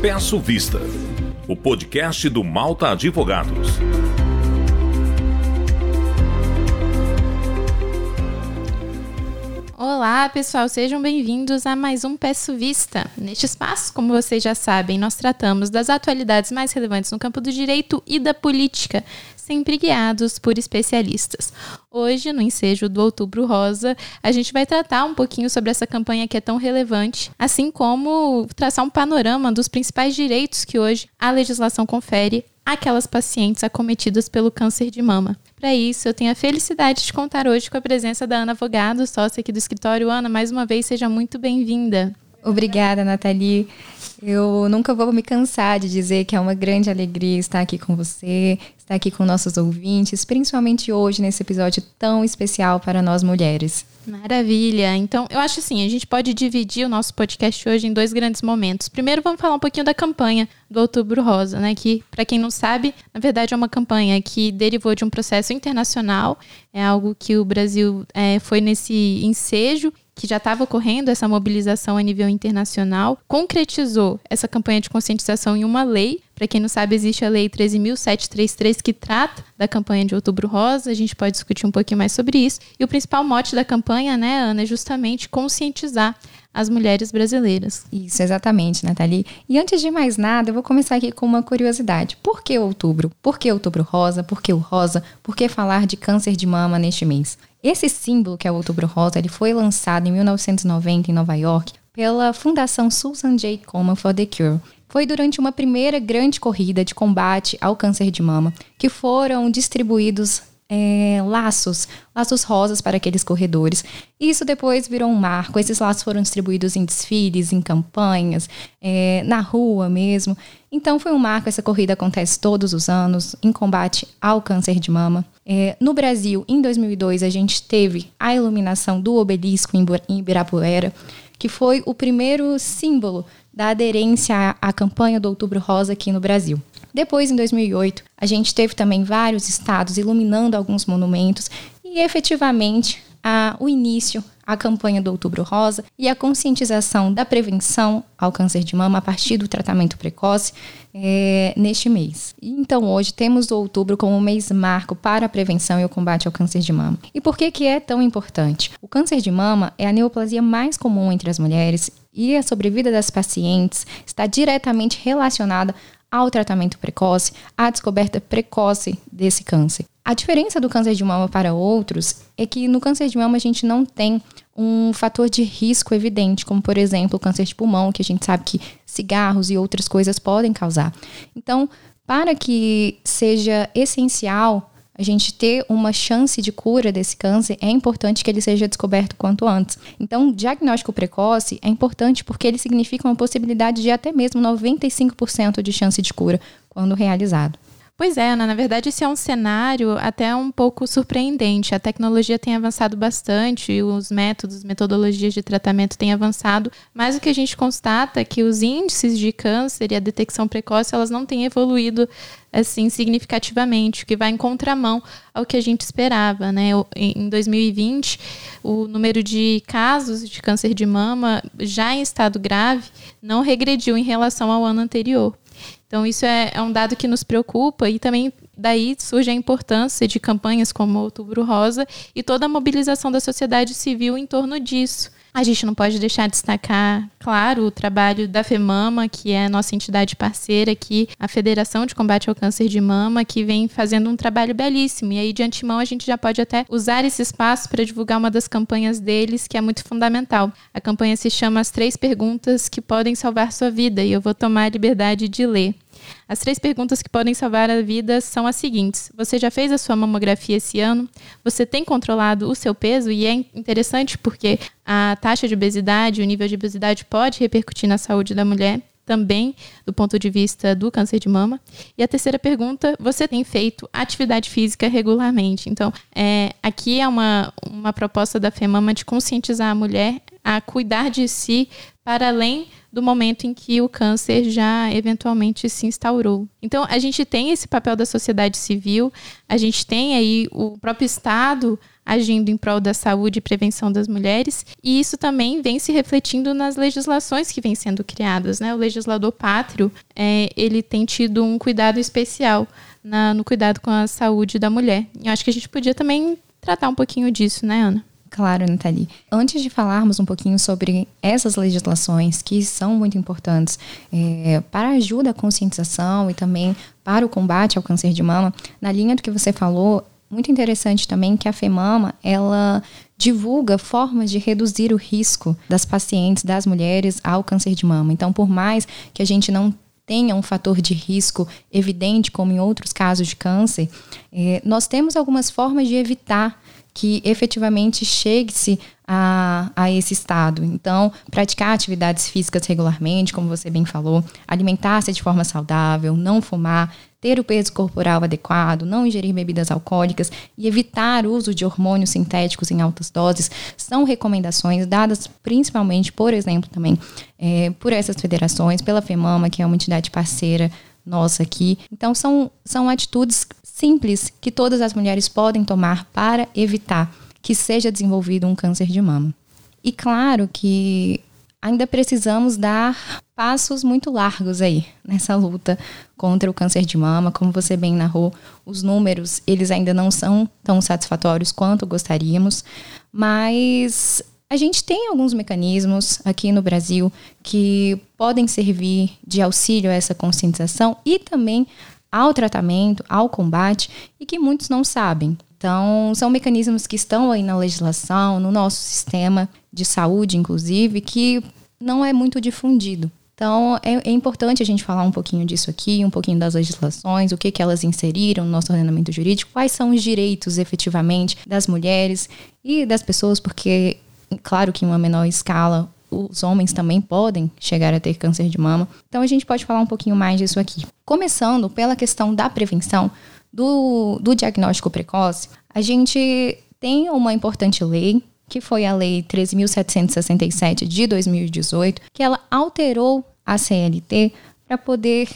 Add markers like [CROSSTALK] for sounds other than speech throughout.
Peço Vista, o podcast do Malta Advogados. Olá, pessoal, sejam bem-vindos a mais um Peço Vista. Neste espaço, como vocês já sabem, nós tratamos das atualidades mais relevantes no campo do direito e da política, sempre guiados por especialistas. Hoje, no ensejo do Outubro Rosa, a gente vai tratar um pouquinho sobre essa campanha que é tão relevante, assim como traçar um panorama dos principais direitos que hoje a legislação confere àquelas pacientes acometidas pelo câncer de mama. Para isso, eu tenho a felicidade de contar hoje com a presença da Ana Avogado, sócia aqui do escritório. Ana, mais uma vez, seja muito bem-vinda. Obrigada, Nathalie. Eu nunca vou me cansar de dizer que é uma grande alegria estar aqui com você, estar aqui com nossos ouvintes, principalmente hoje nesse episódio tão especial para nós mulheres. Maravilha. Então, eu acho assim, a gente pode dividir o nosso podcast hoje em dois grandes momentos. Primeiro, vamos falar um pouquinho da campanha do Outubro Rosa, né? Que, para quem não sabe, na verdade é uma campanha que derivou de um processo internacional. É algo que o Brasil é, foi nesse ensejo que já estava ocorrendo essa mobilização a nível internacional, concretizou essa campanha de conscientização em uma lei. Para quem não sabe, existe a Lei 13.733 que trata da campanha de Outubro Rosa. A gente pode discutir um pouquinho mais sobre isso. E o principal mote da campanha, né, Ana, é justamente conscientizar as mulheres brasileiras. Isso, exatamente, Nathalie. E antes de mais nada, eu vou começar aqui com uma curiosidade. Por que outubro? Por que outubro rosa? Por que o rosa? Por que falar de câncer de mama neste mês? Esse símbolo, que é o Outubro Rosa, ele foi lançado em 1990 em Nova York pela Fundação Susan J. Komen for the Cure. Foi durante uma primeira grande corrida de combate ao câncer de mama que foram distribuídos é, laços, laços rosas para aqueles corredores. Isso depois virou um marco. Esses laços foram distribuídos em desfiles, em campanhas, é, na rua mesmo. Então foi um marco. Essa corrida acontece todos os anos em combate ao câncer de mama. É, no Brasil, em 2002, a gente teve a iluminação do obelisco em Ibirapuera, que foi o primeiro símbolo da aderência à, à campanha do Outubro Rosa aqui no Brasil. Depois, em 2008, a gente teve também vários estados iluminando alguns monumentos e efetivamente a, o início, a campanha do Outubro Rosa e a conscientização da prevenção ao câncer de mama a partir do tratamento precoce é, neste mês. Então, hoje temos o outubro como um mês marco para a prevenção e o combate ao câncer de mama. E por que, que é tão importante? O câncer de mama é a neoplasia mais comum entre as mulheres e a sobrevida das pacientes está diretamente relacionada ao tratamento precoce, à descoberta precoce desse câncer. A diferença do câncer de mama para outros é que no câncer de mama a gente não tem um fator de risco evidente, como por exemplo o câncer de pulmão, que a gente sabe que cigarros e outras coisas podem causar. Então, para que seja essencial a gente ter uma chance de cura desse câncer, é importante que ele seja descoberto quanto antes. Então, diagnóstico precoce é importante porque ele significa uma possibilidade de até mesmo 95% de chance de cura quando realizado. Pois é, Ana, na verdade esse é um cenário até um pouco surpreendente. A tecnologia tem avançado bastante, os métodos, metodologias de tratamento têm avançado, mas o que a gente constata é que os índices de câncer e a detecção precoce, elas não têm evoluído assim significativamente, o que vai em contramão ao que a gente esperava, né? Em 2020, o número de casos de câncer de mama já em estado grave não regrediu em relação ao ano anterior. Então, isso é, é um dado que nos preocupa e também daí surge a importância de campanhas como Outubro Rosa e toda a mobilização da sociedade civil em torno disso. A gente não pode deixar de destacar, claro, o trabalho da FEMAMA, que é a nossa entidade parceira aqui, a Federação de Combate ao Câncer de Mama, que vem fazendo um trabalho belíssimo. E aí, de antemão, a gente já pode até usar esse espaço para divulgar uma das campanhas deles, que é muito fundamental. A campanha se chama As Três Perguntas que Podem Salvar Sua Vida, e eu vou tomar a liberdade de ler. As três perguntas que podem salvar a vida são as seguintes: Você já fez a sua mamografia esse ano? Você tem controlado o seu peso? E é interessante porque a taxa de obesidade, o nível de obesidade pode repercutir na saúde da mulher também do ponto de vista do câncer de mama. E a terceira pergunta: você tem feito atividade física regularmente? Então, é, aqui é uma, uma proposta da FEMAMA de conscientizar a mulher a cuidar de si para além do momento em que o câncer já eventualmente se instaurou. Então, a gente tem esse papel da sociedade civil, a gente tem aí o próprio Estado agindo em prol da saúde e prevenção das mulheres, e isso também vem se refletindo nas legislações que vêm sendo criadas. Né? O legislador pátrio é, ele tem tido um cuidado especial na, no cuidado com a saúde da mulher. Eu acho que a gente podia também tratar um pouquinho disso, né, Ana? Claro, Nathalie. Antes de falarmos um pouquinho sobre essas legislações que são muito importantes é, para a ajuda à conscientização e também para o combate ao câncer de mama, na linha do que você falou, muito interessante também que a FEMAMA, ela divulga formas de reduzir o risco das pacientes, das mulheres ao câncer de mama. Então, por mais que a gente não tenha um fator de risco evidente, como em outros casos de câncer, eh, nós temos algumas formas de evitar que efetivamente chegue-se a, a esse estado. Então, praticar atividades físicas regularmente, como você bem falou, alimentar-se de forma saudável, não fumar, ter o peso corporal adequado, não ingerir bebidas alcoólicas e evitar o uso de hormônios sintéticos em altas doses são recomendações dadas principalmente, por exemplo, também é, por essas federações, pela FEMAMA, que é uma entidade parceira nossa aqui. Então, são, são atitudes simples que todas as mulheres podem tomar para evitar que seja desenvolvido um câncer de mama. E claro que ainda precisamos dar passos muito largos aí nessa luta contra o câncer de mama. Como você bem narrou, os números eles ainda não são tão satisfatórios quanto gostaríamos, mas a gente tem alguns mecanismos aqui no Brasil que podem servir de auxílio a essa conscientização e também ao tratamento, ao combate e que muitos não sabem. Então, são mecanismos que estão aí na legislação, no nosso sistema de saúde, inclusive, que não é muito difundido. Então, é, é, importante a gente falar um pouquinho disso aqui, um pouquinho das legislações, o que, que elas inseriram no nosso ordenamento jurídico, quais são os direitos efetivamente das mulheres e das pessoas, porque, claro que em uma menor escala, os homens também podem chegar a ter câncer de mama. Então a gente pode falar um pouquinho mais disso aqui. Começando pela questão da prevenção, do, do diagnóstico precoce, a gente tem uma importante lei, que foi a Lei 13.767 de 2018, que ela alterou a CLT para poder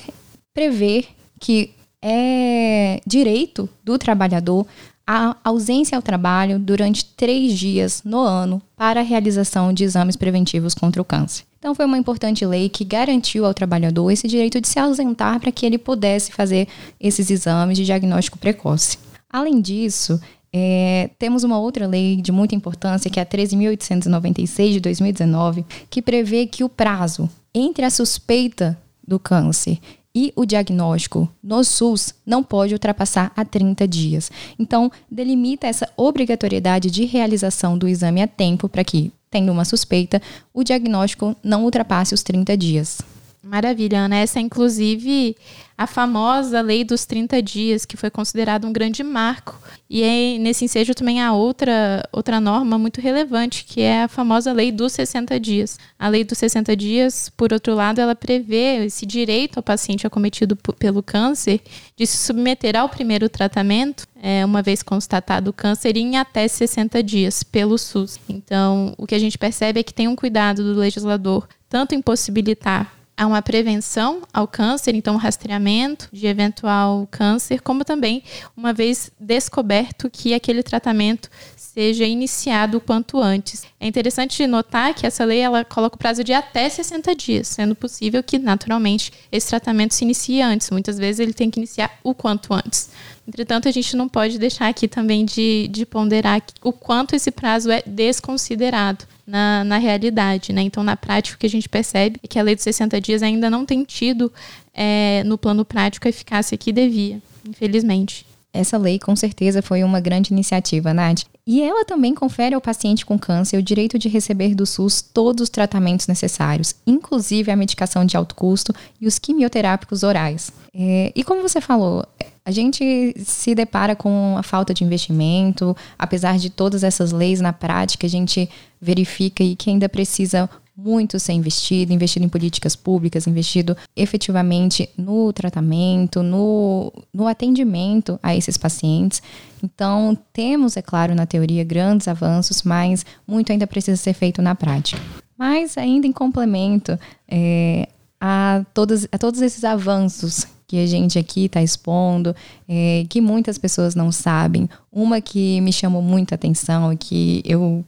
prever que é direito do trabalhador a ausência ao trabalho durante três dias no ano para a realização de exames preventivos contra o câncer. Então, foi uma importante lei que garantiu ao trabalhador esse direito de se ausentar para que ele pudesse fazer esses exames de diagnóstico precoce. Além disso, é, temos uma outra lei de muita importância, que é a 13.896 de 2019, que prevê que o prazo entre a suspeita do câncer e o diagnóstico no SUS não pode ultrapassar a 30 dias. Então, delimita essa obrigatoriedade de realização do exame a tempo para que, tendo uma suspeita, o diagnóstico não ultrapasse os 30 dias. Maravilha, Ana. Essa é, inclusive, a famosa lei dos 30 dias, que foi considerada um grande marco. E é, nesse ensejo também há outra, outra norma muito relevante, que é a famosa lei dos 60 dias. A lei dos 60 dias, por outro lado, ela prevê esse direito ao paciente acometido pelo câncer de se submeter ao primeiro tratamento, é, uma vez constatado o câncer, em até 60 dias pelo SUS. Então, o que a gente percebe é que tem um cuidado do legislador tanto em possibilitar a uma prevenção ao câncer, então rastreamento de eventual câncer, como também, uma vez descoberto que aquele tratamento seja iniciado o quanto antes. É interessante notar que essa lei ela coloca o prazo de até 60 dias, sendo possível que, naturalmente, esse tratamento se inicie antes. Muitas vezes ele tem que iniciar o quanto antes. Entretanto, a gente não pode deixar aqui também de, de ponderar o quanto esse prazo é desconsiderado na, na realidade. Né? Então, na prática, o que a gente percebe é que a lei dos 60 dias ainda não tem tido, é, no plano prático, a eficácia que devia, infelizmente. Essa lei, com certeza, foi uma grande iniciativa, Nath. E ela também confere ao paciente com câncer o direito de receber do SUS todos os tratamentos necessários, inclusive a medicação de alto custo e os quimioterápicos orais. É, e como você falou, a gente se depara com a falta de investimento, apesar de todas essas leis na prática, a gente verifica que ainda precisa muito ser investido, investido em políticas públicas, investido efetivamente no tratamento, no, no atendimento a esses pacientes. Então, temos, é claro, na teoria grandes avanços, mas muito ainda precisa ser feito na prática. Mas, ainda em complemento é, a, todos, a todos esses avanços que a gente aqui está expondo, é, que muitas pessoas não sabem. Uma que me chamou muita atenção e que eu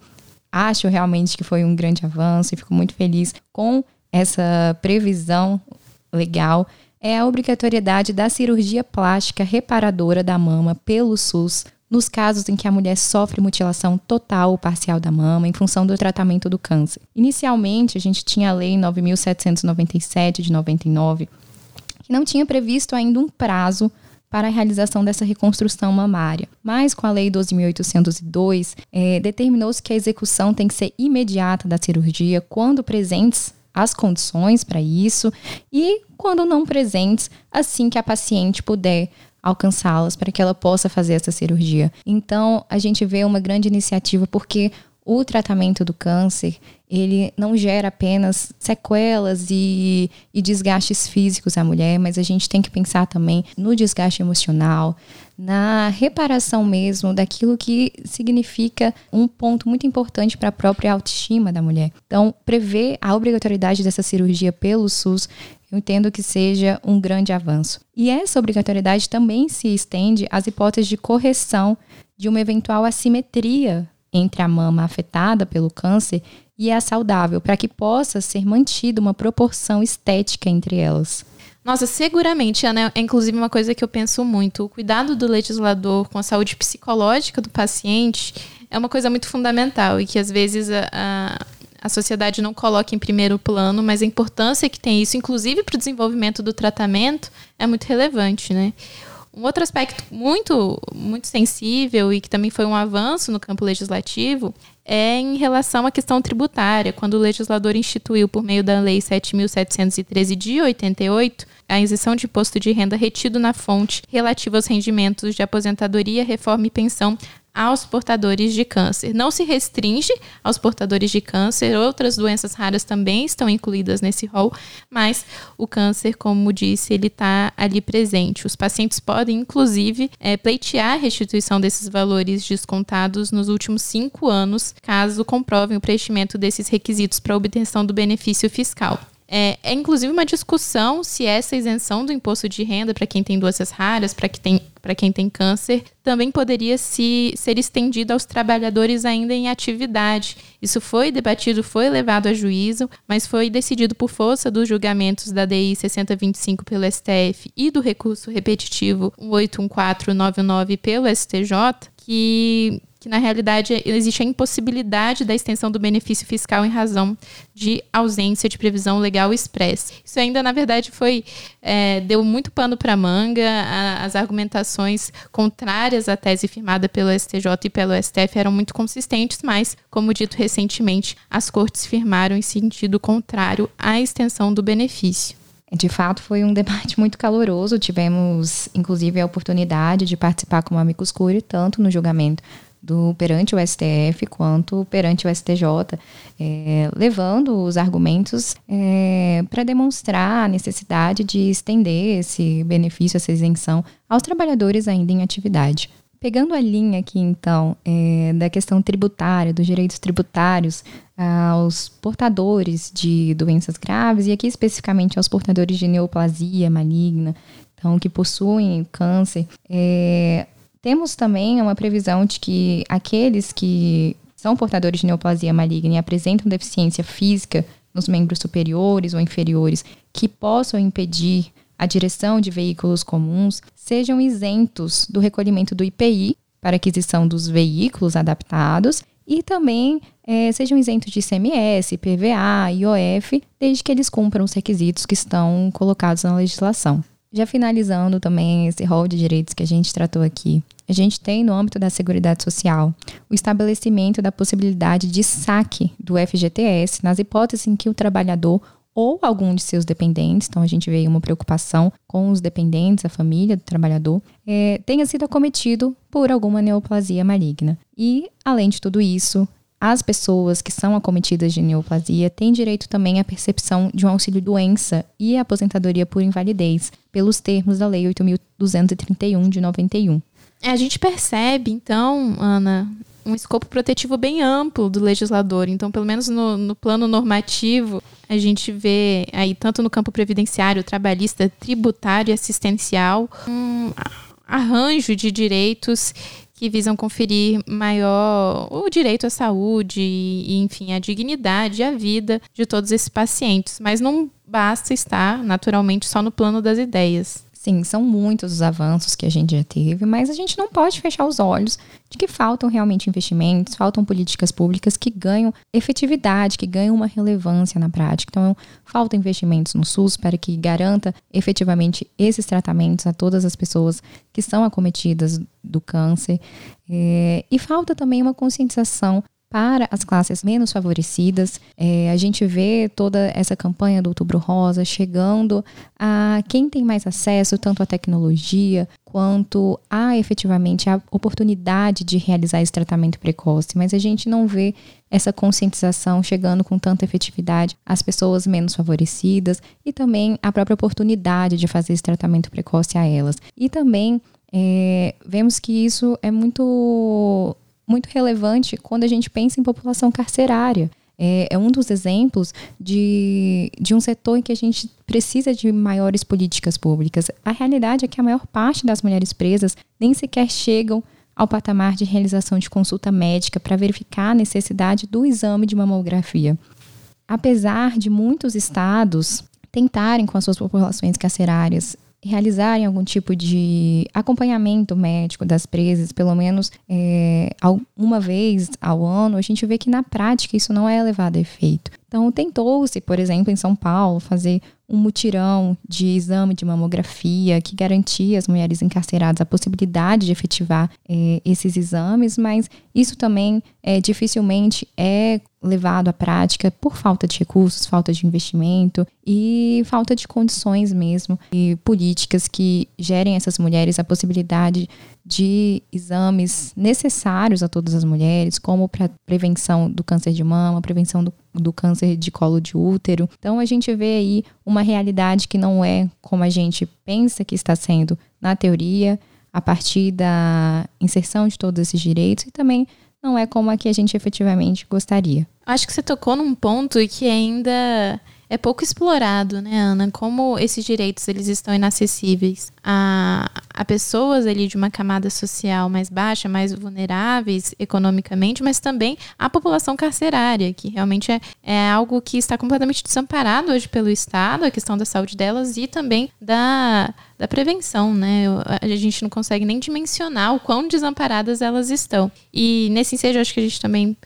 acho realmente que foi um grande avanço e fico muito feliz com essa previsão legal é a obrigatoriedade da cirurgia plástica reparadora da mama pelo SUS nos casos em que a mulher sofre mutilação total ou parcial da mama em função do tratamento do câncer. Inicialmente, a gente tinha a Lei 9797 de 99, que não tinha previsto ainda um prazo para a realização dessa reconstrução mamária. Mas com a Lei 12.802, é, determinou-se que a execução tem que ser imediata da cirurgia quando presentes as condições para isso e quando não presentes, assim que a paciente puder alcançá-las para que ela possa fazer essa cirurgia. Então, a gente vê uma grande iniciativa porque o tratamento do câncer ele não gera apenas sequelas e, e, desgastes físicos à mulher, mas a gente tem que pensar também no desgaste emocional, na reparação mesmo daquilo que significa um ponto muito importante para a própria autoestima da mulher. Então, prever a obrigatoriedade dessa cirurgia pelo SUS eu entendo que seja um grande avanço. E essa obrigatoriedade também se estende às hipóteses de correção de uma eventual assimetria entre a mama afetada pelo câncer e a saudável, para que possa ser mantida uma proporção estética entre elas. Nossa, seguramente, Ana, é inclusive uma coisa que eu penso muito. O cuidado do legislador com a saúde psicológica do paciente é uma coisa muito fundamental e que às vezes a, a a sociedade não coloca em primeiro plano, mas a importância que tem isso, inclusive para o desenvolvimento do tratamento, é muito relevante, né? Um outro aspecto muito, muito sensível e que também foi um avanço no campo legislativo é em relação à questão tributária, quando o legislador instituiu, por meio da Lei 7.713 de 88, a isenção de imposto de renda retido na fonte relativa aos rendimentos de aposentadoria, reforma e pensão aos portadores de câncer. Não se restringe aos portadores de câncer, outras doenças raras também estão incluídas nesse rol, mas o câncer, como disse, ele está ali presente. Os pacientes podem, inclusive, é, pleitear a restituição desses valores descontados nos últimos cinco anos, caso comprovem o preenchimento desses requisitos para obtenção do benefício fiscal. É, é, inclusive uma discussão se essa isenção do imposto de renda para quem tem doenças raras, para quem, tem, quem tem câncer, também poderia se, ser estendida aos trabalhadores ainda em atividade. Isso foi debatido, foi levado a juízo, mas foi decidido por força dos julgamentos da DI 6025 pelo STF e do recurso repetitivo 1814999 pelo STJ, que que na realidade existe a impossibilidade da extensão do benefício fiscal em razão de ausência de previsão legal expressa. Isso ainda, na verdade, foi é, deu muito pano para manga. A, as argumentações contrárias à tese firmada pelo STJ e pelo STF eram muito consistentes, mas, como dito recentemente, as cortes firmaram em sentido contrário à extensão do benefício. De fato, foi um debate muito caloroso. Tivemos, inclusive, a oportunidade de participar como amicus curiae, tanto no julgamento do perante o STF quanto perante o STJ, é, levando os argumentos é, para demonstrar a necessidade de estender esse benefício, essa isenção aos trabalhadores ainda em atividade. Pegando a linha aqui, então, é, da questão tributária, dos direitos tributários aos portadores de doenças graves, e aqui especificamente aos portadores de neoplasia maligna, então, que possuem câncer, é, temos também uma previsão de que aqueles que são portadores de neoplasia maligna e apresentam deficiência física nos membros superiores ou inferiores que possam impedir a direção de veículos comuns sejam isentos do recolhimento do IPI para aquisição dos veículos adaptados e também é, sejam isentos de ICMS, PVA, IOF, desde que eles cumpram os requisitos que estão colocados na legislação. Já finalizando também esse rol de direitos que a gente tratou aqui, a gente tem no âmbito da Seguridade Social o estabelecimento da possibilidade de saque do FGTS nas hipóteses em que o trabalhador ou algum de seus dependentes, então a gente vê uma preocupação com os dependentes, a família do trabalhador, é, tenha sido acometido por alguma neoplasia maligna. E, além de tudo isso, as pessoas que são acometidas de neoplasia têm direito também à percepção de um auxílio-doença e aposentadoria por invalidez, pelos termos da Lei 8.231 de 91. É, a gente percebe, então, Ana, um escopo protetivo bem amplo do legislador. Então, pelo menos no, no plano normativo, a gente vê aí, tanto no campo previdenciário, trabalhista, tributário e assistencial, um arranjo de direitos que visam conferir maior o direito à saúde e, enfim, a dignidade e a vida de todos esses pacientes. Mas não basta estar naturalmente só no plano das ideias. Sim, são muitos os avanços que a gente já teve, mas a gente não pode fechar os olhos de que faltam realmente investimentos, faltam políticas públicas que ganham efetividade, que ganham uma relevância na prática. Então, faltam investimentos no SUS para que garanta efetivamente esses tratamentos a todas as pessoas que são acometidas do câncer. É, e falta também uma conscientização para as classes menos favorecidas. É, a gente vê toda essa campanha do Outubro Rosa chegando a quem tem mais acesso, tanto à tecnologia quanto a efetivamente a oportunidade de realizar esse tratamento precoce, mas a gente não vê essa conscientização chegando com tanta efetividade às pessoas menos favorecidas e também a própria oportunidade de fazer esse tratamento precoce a elas. E também é, vemos que isso é muito muito relevante quando a gente pensa em população carcerária. É, é, um dos exemplos de, de um setor em que a gente precisa de maiores políticas públicas. A realidade é que a maior parte das mulheres presas nem sequer chegam ao patamar de realização de consulta médica para verificar a necessidade do exame de mamografia. Apesar de muitos estados tentarem com as suas populações carcerárias realizarem algum tipo de acompanhamento médico das presas, pelo menos é, uma vez ao ano, a gente vê que na prática isso não é levado a efeito. Então, tentou-se, por exemplo, em São Paulo, fazer um mutirão de exame de mamografia que garantia às mulheres encarceradas a possibilidade de efetivar é, esses exames, mas isso também é, dificilmente é levado à prática por falta de recursos, falta de investimento e falta de condições mesmo e políticas que gerem essas mulheres a possibilidade de exames necessários a todas as mulheres, como para prevenção do câncer de mama, prevenção do, do câncer de colo de útero. Então a gente vê aí uma realidade que não é como a gente pensa que está sendo na teoria, a partir da inserção de todos esses direitos e também não é como a que a gente efetivamente gostaria. Acho que você tocou num ponto que ainda é pouco explorado, né, Ana? Como esses direitos eles estão inacessíveis a, a pessoas ali de uma camada social mais baixa, mais vulneráveis economicamente, mas também a população carcerária, que realmente é, é algo que está completamente desamparado hoje pelo Estado, a questão da saúde delas e também da, da prevenção, né? A gente não consegue nem dimensionar o quão desamparadas elas estão. E nesse ensejo, acho que a gente também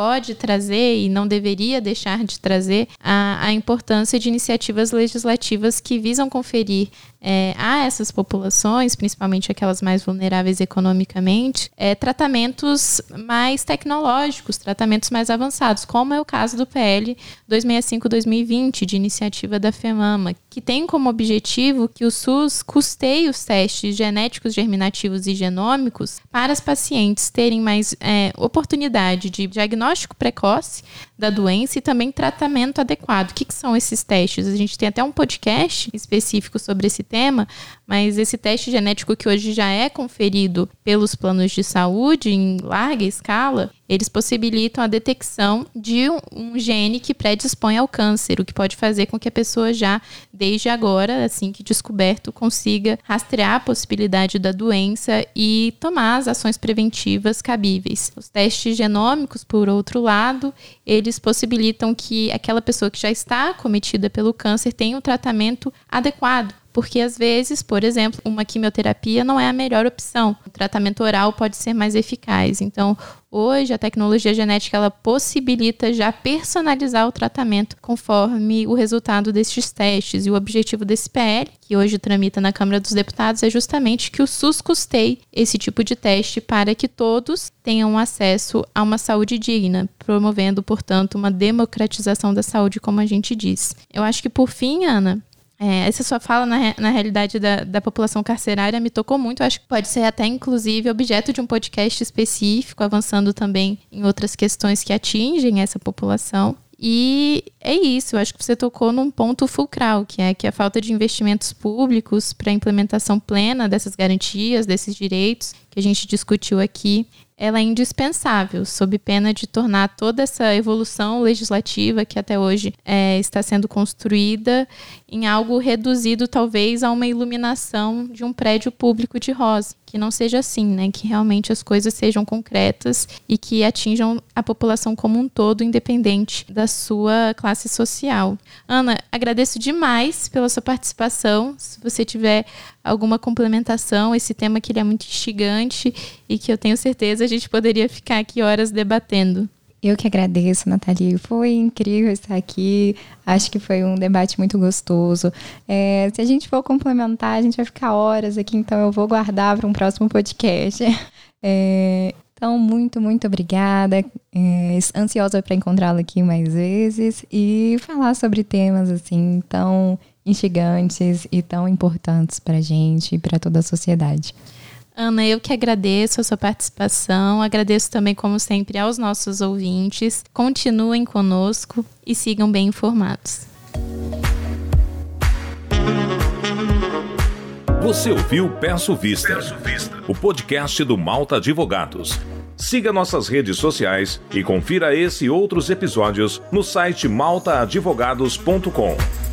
pode trazer e não deveria deixar de trazer a, a importância de iniciativas legislativas que visam conferir é, a essas populações, principalmente aquelas mais vulneráveis economicamente, é, tratamentos mais tecnológicos, tratamentos mais avançados, como é o caso do PL 265-2020, de iniciativa da FEMAMA, que tem como objetivo que o SUS custeie os testes genéticos, germinativos e genômicos para as pacientes terem mais é, oportunidade de diagnóstico precoce da doença e também tratamento adequado. O que, que são esses testes? A gente tem até um podcast específico sobre esse tema, mas esse teste genético que hoje já é conferido pelos planos de saúde em larga escala, eles possibilitam a detecção de um, gene que predispõe ao câncer, o que pode fazer com que a pessoa já, desde agora, assim que descoberto, consiga rastrear a possibilidade da doença e tomar as ações preventivas cabíveis. Os testes genômicos, por outro lado, eles possibilitam que aquela pessoa que já está acometida pelo câncer tenha um tratamento adequado porque às vezes, por exemplo, uma quimioterapia não é a melhor opção. O tratamento oral pode ser mais eficaz. Então, hoje a tecnologia genética ela possibilita já personalizar o tratamento conforme o resultado destes testes. E o objetivo desse PL, que hoje tramita na Câmara dos Deputados, é justamente que o SUS custeie esse tipo de teste para que todos tenham acesso a uma saúde digna, promovendo, portanto, uma democratização da saúde, como a gente diz. Eu acho que por fim, Ana, é, essa sua fala na, na realidade da, da população carcerária me tocou muito. Eu acho que pode ser até, inclusive, objeto de um podcast específico, avançando também em outras questões que atingem essa população. E é isso, eu acho que você tocou num ponto fulcral, que é que a falta de investimentos públicos para a implementação plena dessas garantias, desses direitos, que a gente discutiu aqui, ela é indispensável, sob pena de tornar toda essa evolução legislativa que até hoje é, está sendo construída em algo reduzido, talvez, a uma iluminação de um prédio público de rosa. Que não seja assim, né? Que realmente as coisas sejam concretas e que atinjam a população como um todo, independente da sua classe social. Ana, agradeço demais pela sua participação. Se você tiver alguma complementação, esse tema que ele é muito instigante e que eu tenho certeza a gente poderia ficar aqui horas debatendo. Eu que agradeço, Nathalie. Foi incrível estar aqui. Acho que foi um debate muito gostoso. É, se a gente for complementar, a gente vai ficar horas aqui, então eu vou guardar para um próximo podcast. [LAUGHS] É, então, muito, muito obrigada. É, ansiosa para encontrá-la aqui mais vezes e falar sobre temas assim tão instigantes e tão importantes para a gente e para toda a sociedade. Ana, eu que agradeço a sua participação, agradeço também, como sempre, aos nossos ouvintes. Continuem conosco e sigam bem informados. Você ouviu Peço Vista, Peço Vista, o podcast do Malta Advogados. Siga nossas redes sociais e confira esse e outros episódios no site maltaadvogados.com.